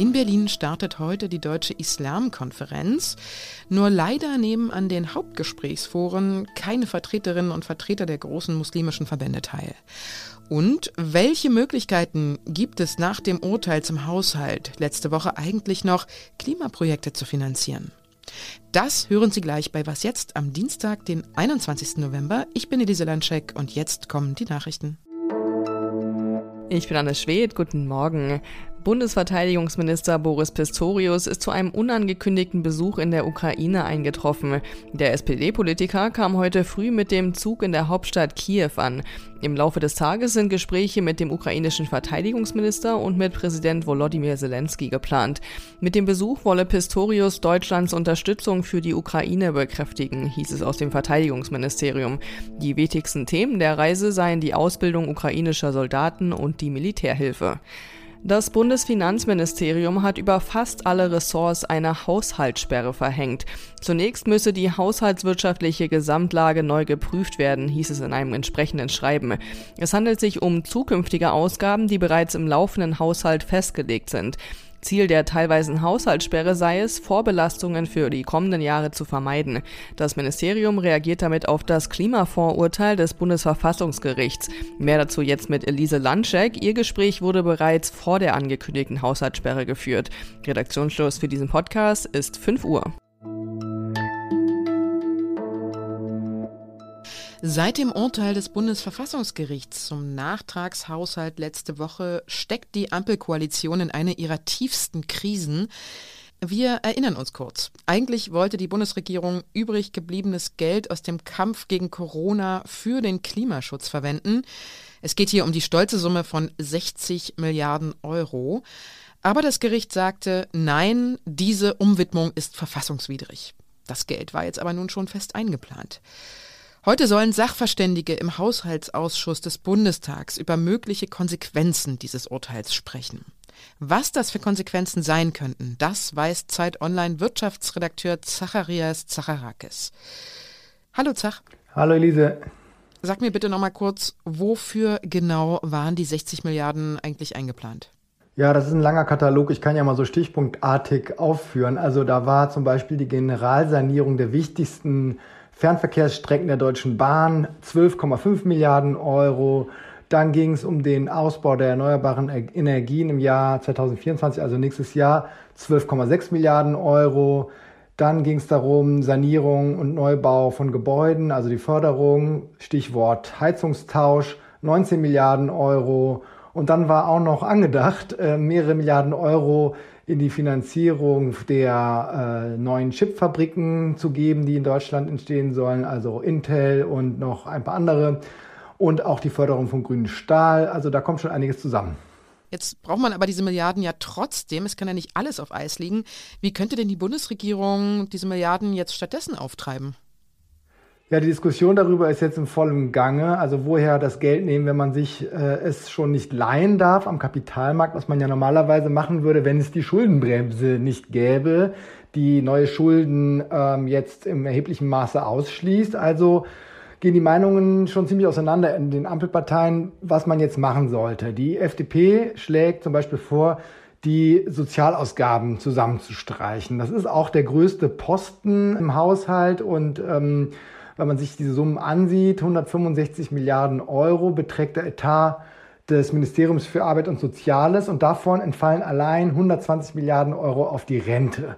In Berlin startet heute die Deutsche Islamkonferenz. Nur leider nehmen an den Hauptgesprächsforen keine Vertreterinnen und Vertreter der großen muslimischen Verbände teil. Und welche Möglichkeiten gibt es nach dem Urteil zum Haushalt letzte Woche eigentlich noch, Klimaprojekte zu finanzieren? Das hören Sie gleich bei Was jetzt am Dienstag, den 21. November. Ich bin Elise Landscheck und jetzt kommen die Nachrichten. Ich bin Anne Schwedt, guten Morgen. Bundesverteidigungsminister Boris Pistorius ist zu einem unangekündigten Besuch in der Ukraine eingetroffen. Der SPD-Politiker kam heute früh mit dem Zug in der Hauptstadt Kiew an. Im Laufe des Tages sind Gespräche mit dem ukrainischen Verteidigungsminister und mit Präsident Volodymyr Zelensky geplant. Mit dem Besuch wolle Pistorius Deutschlands Unterstützung für die Ukraine bekräftigen, hieß es aus dem Verteidigungsministerium. Die wichtigsten Themen der Reise seien die Ausbildung ukrainischer Soldaten und die Militärhilfe. Das Bundesfinanzministerium hat über fast alle Ressorts eine Haushaltssperre verhängt. Zunächst müsse die haushaltswirtschaftliche Gesamtlage neu geprüft werden, hieß es in einem entsprechenden Schreiben. Es handelt sich um zukünftige Ausgaben, die bereits im laufenden Haushalt festgelegt sind. Ziel der teilweisen Haushaltssperre sei es, Vorbelastungen für die kommenden Jahre zu vermeiden. Das Ministerium reagiert damit auf das Klimafonds-Urteil des Bundesverfassungsgerichts. Mehr dazu jetzt mit Elise Landschek. Ihr Gespräch wurde bereits vor der angekündigten Haushaltssperre geführt. Redaktionsschluss für diesen Podcast ist 5 Uhr. Seit dem Urteil des Bundesverfassungsgerichts zum Nachtragshaushalt letzte Woche steckt die Ampelkoalition in eine ihrer tiefsten Krisen. Wir erinnern uns kurz. Eigentlich wollte die Bundesregierung übrig gebliebenes Geld aus dem Kampf gegen Corona für den Klimaschutz verwenden. Es geht hier um die stolze Summe von 60 Milliarden Euro. Aber das Gericht sagte, nein, diese Umwidmung ist verfassungswidrig. Das Geld war jetzt aber nun schon fest eingeplant. Heute sollen Sachverständige im Haushaltsausschuss des Bundestags über mögliche Konsequenzen dieses Urteils sprechen. Was das für Konsequenzen sein könnten, das weiß Zeit Online Wirtschaftsredakteur Zacharias Zacharakis. Hallo Zach. Hallo Elise. Sag mir bitte nochmal kurz, wofür genau waren die 60 Milliarden eigentlich eingeplant? Ja, das ist ein langer Katalog. Ich kann ja mal so stichpunktartig aufführen. Also da war zum Beispiel die Generalsanierung der wichtigsten Fernverkehrsstrecken der Deutschen Bahn 12,5 Milliarden Euro. Dann ging es um den Ausbau der erneuerbaren Energien im Jahr 2024, also nächstes Jahr 12,6 Milliarden Euro. Dann ging es darum, Sanierung und Neubau von Gebäuden, also die Förderung, Stichwort Heizungstausch, 19 Milliarden Euro. Und dann war auch noch angedacht, äh, mehrere Milliarden Euro in die Finanzierung der äh, neuen Chipfabriken zu geben, die in Deutschland entstehen sollen, also Intel und noch ein paar andere. Und auch die Förderung von grünem Stahl. Also da kommt schon einiges zusammen. Jetzt braucht man aber diese Milliarden ja trotzdem. Es kann ja nicht alles auf Eis liegen. Wie könnte denn die Bundesregierung diese Milliarden jetzt stattdessen auftreiben? Ja, die Diskussion darüber ist jetzt im vollen Gange. Also woher das Geld nehmen, wenn man sich äh, es schon nicht leihen darf am Kapitalmarkt, was man ja normalerweise machen würde, wenn es die Schuldenbremse nicht gäbe, die neue Schulden ähm, jetzt im erheblichen Maße ausschließt. Also gehen die Meinungen schon ziemlich auseinander in den Ampelparteien, was man jetzt machen sollte. Die FDP schlägt zum Beispiel vor, die Sozialausgaben zusammenzustreichen. Das ist auch der größte Posten im Haushalt und ähm, wenn man sich diese Summen ansieht, 165 Milliarden Euro beträgt der Etat des Ministeriums für Arbeit und Soziales und davon entfallen allein 120 Milliarden Euro auf die Rente.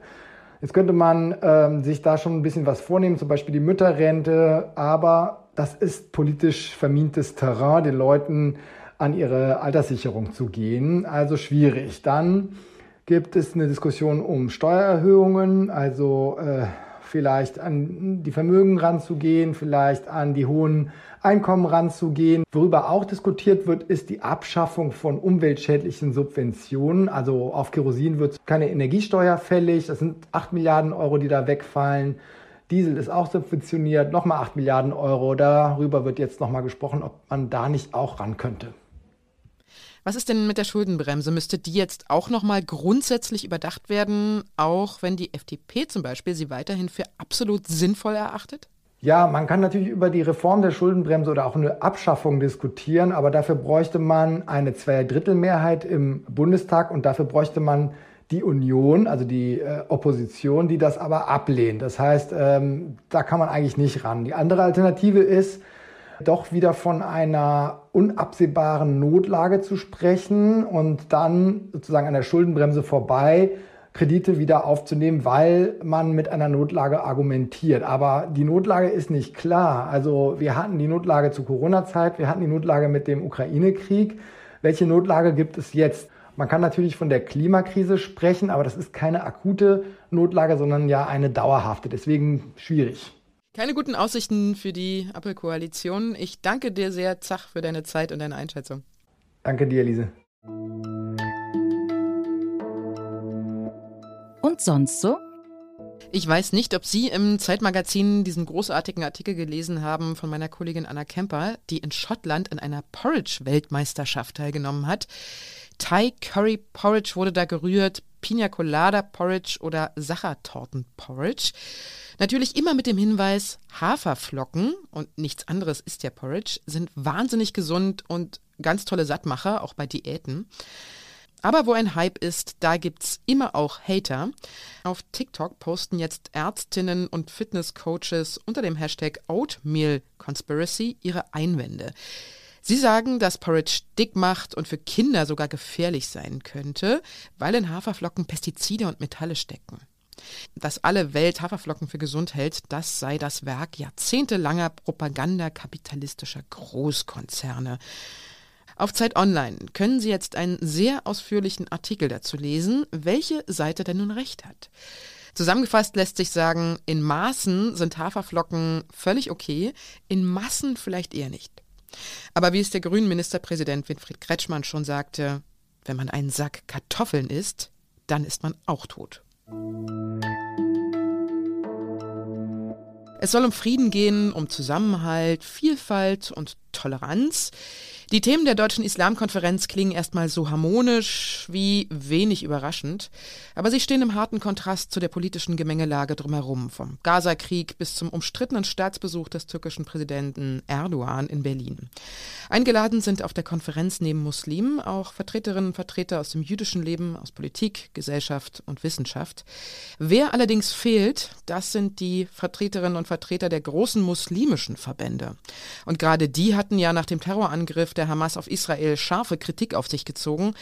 Jetzt könnte man ähm, sich da schon ein bisschen was vornehmen, zum Beispiel die Mütterrente, aber das ist politisch vermintes Terrain, den Leuten an ihre Alterssicherung zu gehen. Also schwierig. Dann gibt es eine Diskussion um Steuererhöhungen, also äh, vielleicht an die Vermögen ranzugehen, vielleicht an die hohen Einkommen ranzugehen. Worüber auch diskutiert wird, ist die Abschaffung von umweltschädlichen Subventionen. Also auf Kerosin wird keine Energiesteuer fällig. Das sind 8 Milliarden Euro, die da wegfallen. Diesel ist auch subventioniert, nochmal 8 Milliarden Euro. Darüber wird jetzt nochmal gesprochen, ob man da nicht auch ran könnte. Was ist denn mit der Schuldenbremse? Müsste die jetzt auch nochmal grundsätzlich überdacht werden, auch wenn die FDP zum Beispiel sie weiterhin für absolut sinnvoll erachtet? Ja, man kann natürlich über die Reform der Schuldenbremse oder auch eine Abschaffung diskutieren, aber dafür bräuchte man eine Zweidrittelmehrheit im Bundestag und dafür bräuchte man die Union, also die äh, Opposition, die das aber ablehnt. Das heißt, ähm, da kann man eigentlich nicht ran. Die andere Alternative ist, doch wieder von einer unabsehbaren Notlage zu sprechen und dann sozusagen an der Schuldenbremse vorbei Kredite wieder aufzunehmen, weil man mit einer Notlage argumentiert. Aber die Notlage ist nicht klar. Also wir hatten die Notlage zur Corona-Zeit, wir hatten die Notlage mit dem Ukraine-Krieg. Welche Notlage gibt es jetzt? Man kann natürlich von der Klimakrise sprechen, aber das ist keine akute Notlage, sondern ja eine dauerhafte. Deswegen schwierig. Keine guten Aussichten für die Ampelkoalition. Ich danke dir sehr, Zach, für deine Zeit und deine Einschätzung. Danke dir, Lise. Und sonst so? Ich weiß nicht, ob Sie im Zeitmagazin diesen großartigen Artikel gelesen haben von meiner Kollegin Anna Kemper, die in Schottland an einer Porridge-Weltmeisterschaft teilgenommen hat. Thai Curry Porridge wurde da gerührt, Pina Colada Porridge oder Sachertorten Porridge. Natürlich immer mit dem Hinweis, Haferflocken und nichts anderes ist ja Porridge, sind wahnsinnig gesund und ganz tolle Sattmacher, auch bei Diäten. Aber wo ein Hype ist, da gibt's immer auch Hater. Auf TikTok posten jetzt Ärztinnen und Fitnesscoaches unter dem Hashtag Oatmeal Conspiracy ihre Einwände. Sie sagen, dass Porridge dick macht und für Kinder sogar gefährlich sein könnte, weil in Haferflocken Pestizide und Metalle stecken. Dass alle Welt Haferflocken für gesund hält, das sei das Werk jahrzehntelanger Propaganda kapitalistischer Großkonzerne. Auf Zeit Online können Sie jetzt einen sehr ausführlichen Artikel dazu lesen, welche Seite denn nun recht hat. Zusammengefasst lässt sich sagen, in Maßen sind Haferflocken völlig okay, in Massen vielleicht eher nicht. Aber wie es der grünen Ministerpräsident Winfried Kretschmann schon sagte, wenn man einen Sack Kartoffeln isst, dann ist man auch tot. Es soll um Frieden gehen, um Zusammenhalt, Vielfalt und Toleranz. Die Themen der Deutschen Islamkonferenz klingen erstmal so harmonisch wie wenig überraschend, aber sie stehen im harten Kontrast zu der politischen Gemengelage drumherum, vom Gaza-Krieg bis zum umstrittenen Staatsbesuch des türkischen Präsidenten Erdogan in Berlin. Eingeladen sind auf der Konferenz neben Muslimen auch Vertreterinnen und Vertreter aus dem jüdischen Leben, aus Politik, Gesellschaft und Wissenschaft. Wer allerdings fehlt, das sind die Vertreterinnen und Vertreter der großen muslimischen Verbände. Und gerade die hatten ja nach dem Terrorangriff der der Hamas auf Israel scharfe Kritik auf sich gezogen,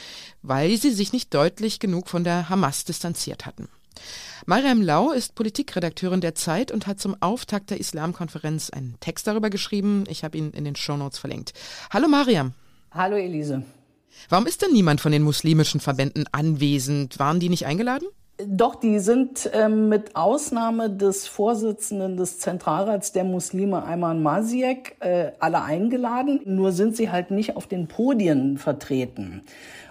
weil sie sich nicht deutlich genug von der Hamas distanziert hatten. Mariam Lau ist Politikredakteurin der Zeit und hat zum Auftakt der Islamkonferenz einen Text darüber geschrieben. Ich habe ihn in den Shownotes verlinkt. Hallo Mariam. Hallo Elise. Warum ist denn niemand von den muslimischen Verbänden anwesend? Waren die nicht eingeladen? Doch, die sind ähm, mit Ausnahme des Vorsitzenden des Zentralrats der Muslime, Ayman Masiek, äh, alle eingeladen. Nur sind sie halt nicht auf den Podien vertreten.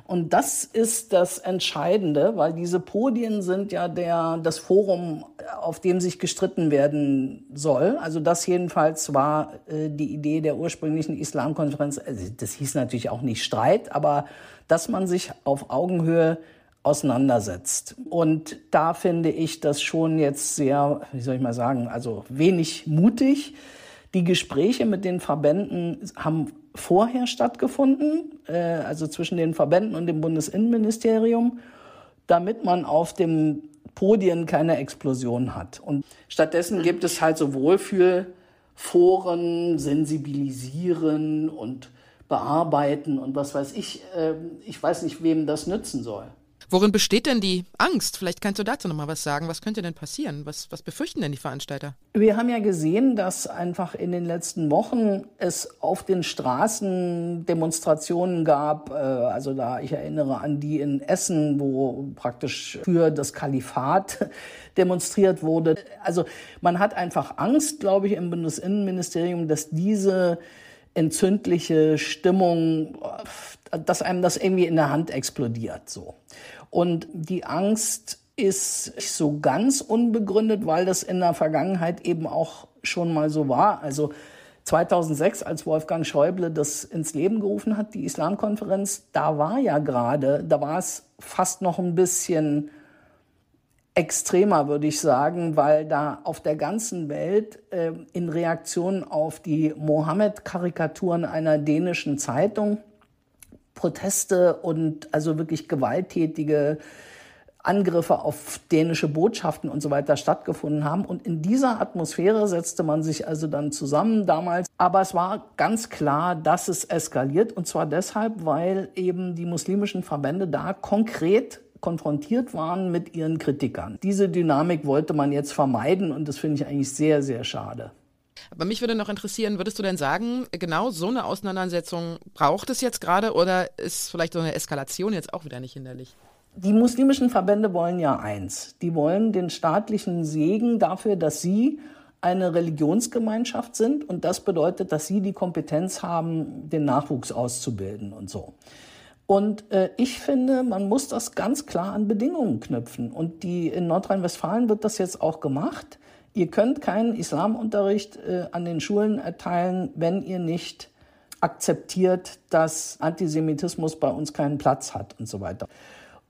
Und das ist das Entscheidende, weil diese Podien sind ja der, das Forum, auf dem sich gestritten werden soll. Also das jedenfalls war äh, die Idee der ursprünglichen Islamkonferenz. Also das hieß natürlich auch nicht Streit, aber dass man sich auf Augenhöhe auseinandersetzt. Und da finde ich das schon jetzt sehr, wie soll ich mal sagen, also wenig mutig. Die Gespräche mit den Verbänden haben vorher stattgefunden, äh, also zwischen den Verbänden und dem Bundesinnenministerium, damit man auf dem Podien keine Explosion hat. Und stattdessen gibt es halt so Wohlfühlforen, sensibilisieren und bearbeiten und was weiß ich. Äh, ich weiß nicht, wem das nützen soll. Worin besteht denn die Angst? Vielleicht kannst du dazu noch mal was sagen. Was könnte denn passieren? Was, was befürchten denn die Veranstalter? Wir haben ja gesehen, dass einfach in den letzten Wochen es auf den Straßen Demonstrationen gab. Äh, also da, ich erinnere an die in Essen, wo praktisch für das Kalifat demonstriert wurde. Also man hat einfach Angst, glaube ich, im Bundesinnenministerium, dass diese entzündliche Stimmung, dass einem das irgendwie in der Hand explodiert, so. Und die Angst ist so ganz unbegründet, weil das in der Vergangenheit eben auch schon mal so war. Also 2006, als Wolfgang Schäuble das ins Leben gerufen hat, die Islamkonferenz, da war ja gerade, da war es fast noch ein bisschen extremer, würde ich sagen, weil da auf der ganzen Welt äh, in Reaktion auf die Mohammed-Karikaturen einer dänischen Zeitung Proteste und also wirklich gewalttätige Angriffe auf dänische Botschaften und so weiter stattgefunden haben. Und in dieser Atmosphäre setzte man sich also dann zusammen damals. Aber es war ganz klar, dass es eskaliert. Und zwar deshalb, weil eben die muslimischen Verbände da konkret konfrontiert waren mit ihren Kritikern. Diese Dynamik wollte man jetzt vermeiden und das finde ich eigentlich sehr, sehr schade. Aber mich würde noch interessieren, würdest du denn sagen, genau so eine Auseinandersetzung braucht es jetzt gerade oder ist vielleicht so eine Eskalation jetzt auch wieder nicht hinderlich? Die muslimischen Verbände wollen ja eins. Die wollen den staatlichen Segen dafür, dass sie eine Religionsgemeinschaft sind und das bedeutet, dass sie die Kompetenz haben, den Nachwuchs auszubilden und so. Und äh, ich finde, man muss das ganz klar an Bedingungen knüpfen. Und die in Nordrhein-Westfalen wird das jetzt auch gemacht. Ihr könnt keinen Islamunterricht äh, an den Schulen erteilen, wenn ihr nicht akzeptiert, dass Antisemitismus bei uns keinen Platz hat und so weiter.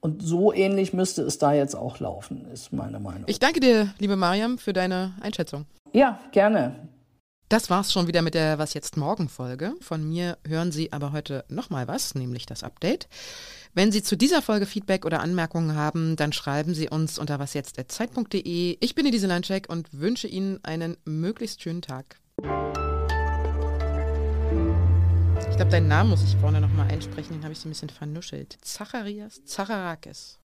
Und so ähnlich müsste es da jetzt auch laufen, ist meine Meinung. Ich danke dir, liebe Mariam, für deine Einschätzung. Ja, gerne. Das war's schon wieder mit der Was jetzt morgen Folge. Von mir hören Sie aber heute nochmal was, nämlich das Update. Wenn Sie zu dieser Folge Feedback oder Anmerkungen haben, dann schreiben Sie uns unter wasjetzt.zeit.de. Ich bin Elise Landcheck und wünsche Ihnen einen möglichst schönen Tag. Ich glaube, deinen Namen muss ich vorne nochmal einsprechen, den habe ich so ein bisschen vernuschelt. Zacharias Zacharakis.